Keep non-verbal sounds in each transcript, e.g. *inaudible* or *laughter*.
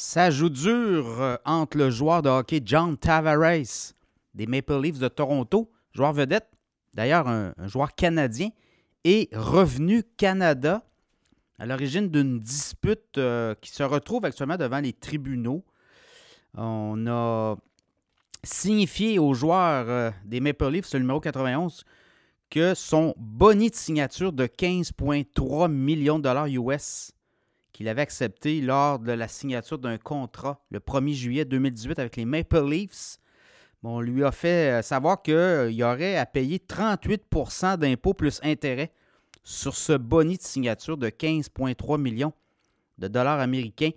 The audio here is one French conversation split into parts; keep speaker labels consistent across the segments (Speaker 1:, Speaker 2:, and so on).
Speaker 1: Ça joue dur euh, entre le joueur de hockey John Tavares des Maple Leafs de Toronto, joueur vedette, d'ailleurs un, joueur canadien, et Revenu Canada, à l'origine d'une dispute euh, qui se retrouve actuellement devant les tribunaux. On a signifié au joueur euh, des Maple Leafs, le numéro 91, que son boni de signature de 15,3 millions de dollars US qu'il avait accepté lors de la signature d'un contrat le 1er juillet 2018 avec les Maple Leafs. on lui a fait euh, savoir qu'il euh, aurait à payer 38% d'impôts plus intérêts sur ce boni de signature de 15,3 millions de dollars américains.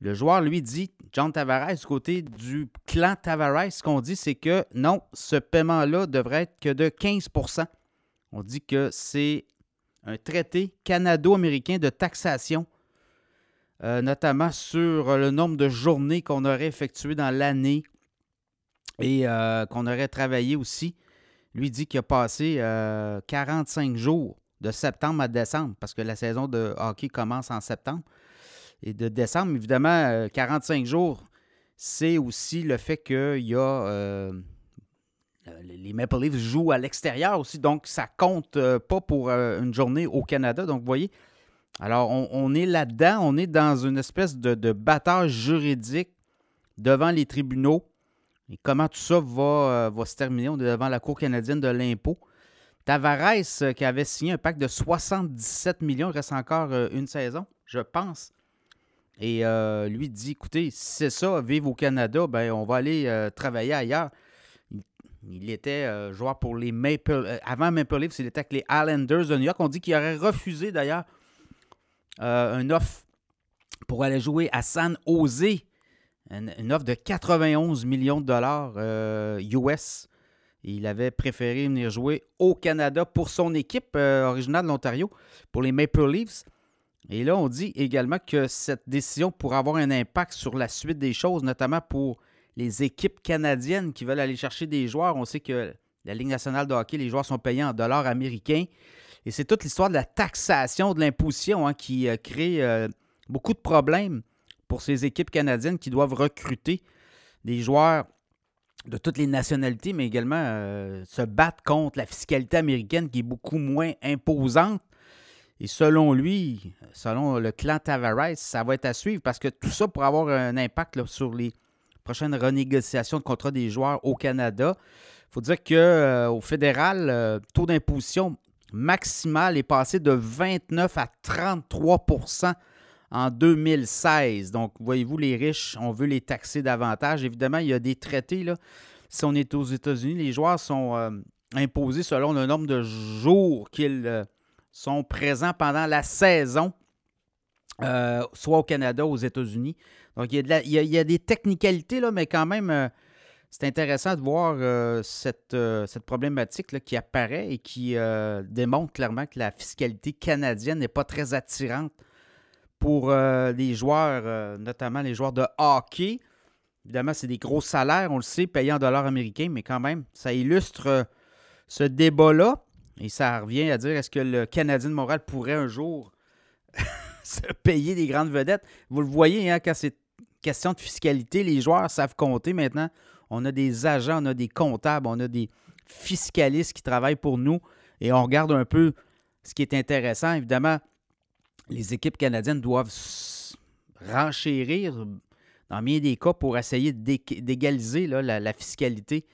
Speaker 1: Le joueur lui dit, John Tavares, du côté du clan Tavares, ce qu'on dit, c'est que non, ce paiement-là devrait être que de 15% On dit que c'est un traité canado-américain de taxation euh, notamment sur le nombre de journées qu'on aurait effectuées dans l'année et euh, qu'on aurait travaillé aussi. Lui dit qu'il a passé 45 euh, jours de septembre à décembre, parce que la saison de hockey commence en septembre. Et de décembre, évidemment, 45 jours, c'est aussi le fait qu'il y a. les Maple Leafs jouent à l'extérieur aussi, donc ça compte pas pour une journée au Canada. Donc, vous voyez, alors, on, est là-dedans, on est dans une espèce de, de, bataille juridique devant les tribunaux. Et comment tout ça va, euh, se terminer? On est devant la Cour canadienne de l'impôt. Tavares, euh, qui avait signé un pacte de 77 millions, il reste encore euh, une saison, je pense. Et lui dit écoutez, si c'est ça, vivre au Canada, ben, on va aller travailler ailleurs. Il, était joueur pour les Maple. avant Maple Leafs, il était avec les Islanders de New York. On dit qu'il aurait refusé d'ailleurs euh, un offre pour aller jouer à San Jose, une, offre de 91 millions de dollars US. Euh, il avait préféré venir jouer au Canada pour son équipe euh, originale de l'Ontario, pour les Maple Leafs. Et là, on dit également que cette décision pourrait avoir un impact sur la suite des choses, notamment pour les équipes canadiennes qui veulent aller chercher des joueurs. On sait que la Ligue nationale de hockey, les joueurs sont payés en dollars américains. Et c'est toute l'histoire de la taxation, de l'imposition hein, qui euh, crée euh, beaucoup de problèmes pour ces équipes canadiennes qui doivent recruter des joueurs de toutes les nationalités, mais également euh, se battre contre la fiscalité américaine qui est beaucoup moins imposante. Et selon lui, selon le clan Tavares, ça va être à suivre parce que tout ça pourrait avoir un impact sur les prochaines renégociations de contrats des joueurs au Canada. Il faut dire qu'au fédéral, taux d'imposition maximale est passé de 29 à 33% en 2016. Donc, voyez-vous, les riches, on veut les taxer davantage. Évidemment, il y a des traités. Là. Si on est aux États-Unis, les joueurs sont euh, imposés selon le nombre de jours qu'ils euh, sont présents pendant la saison, euh, soit au Canada aux États-Unis. Donc, il y, a il y a des technicalités, là, mais quand même c'est intéressant de voir euh, cette, euh, cette, problématique qui apparaît et qui euh, démontre clairement que la fiscalité canadienne n'est pas très attirante pour les joueurs, notamment les joueurs de hockey. Évidemment, c'est des gros salaires, on le sait, payés en dollars américains, mais quand même, ça illustre ce débat-là. Et ça revient à dire est-ce que le Canadien de Montréal pourrait un jour *laughs* se payer des grandes vedettes? Vous le voyez, hein, quand c'est question de fiscalité, les joueurs savent compter maintenant on a des agents, on a des comptables, on a des fiscalistes qui travaillent pour nous et on regarde un peu ce qui est intéressant. Évidemment, les équipes canadiennes doivent renchérir dans bien des cas pour essayer d'égaliser la, fiscalité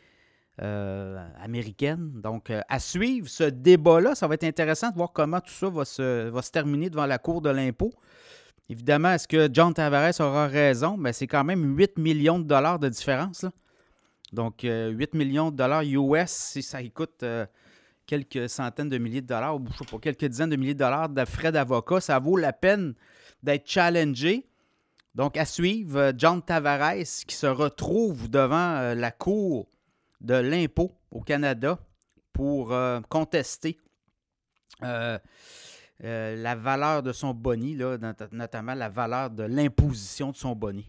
Speaker 1: euh, américaine. Donc, euh, à suivre ce débat-là, ça va être intéressant de voir comment tout ça va se, terminer devant la Cour de l'impôt. Évidemment, est-ce que John Tavares aura raison? Ben, c'est quand même 8 millions de dollars de différence. Donc, 8 euh, millions de dollars US, si ça coûte euh, quelques centaines de milliers de dollars, ou je sais pas, quelques dizaines de milliers de dollars de frais d'avocat, ça vaut la peine d'être challengé. Donc, à suivre, euh, John Tavares qui se retrouve devant la Cour de l'impôt au Canada pour contester la valeur de son boni, là, notamment la valeur de l'imposition de son boni.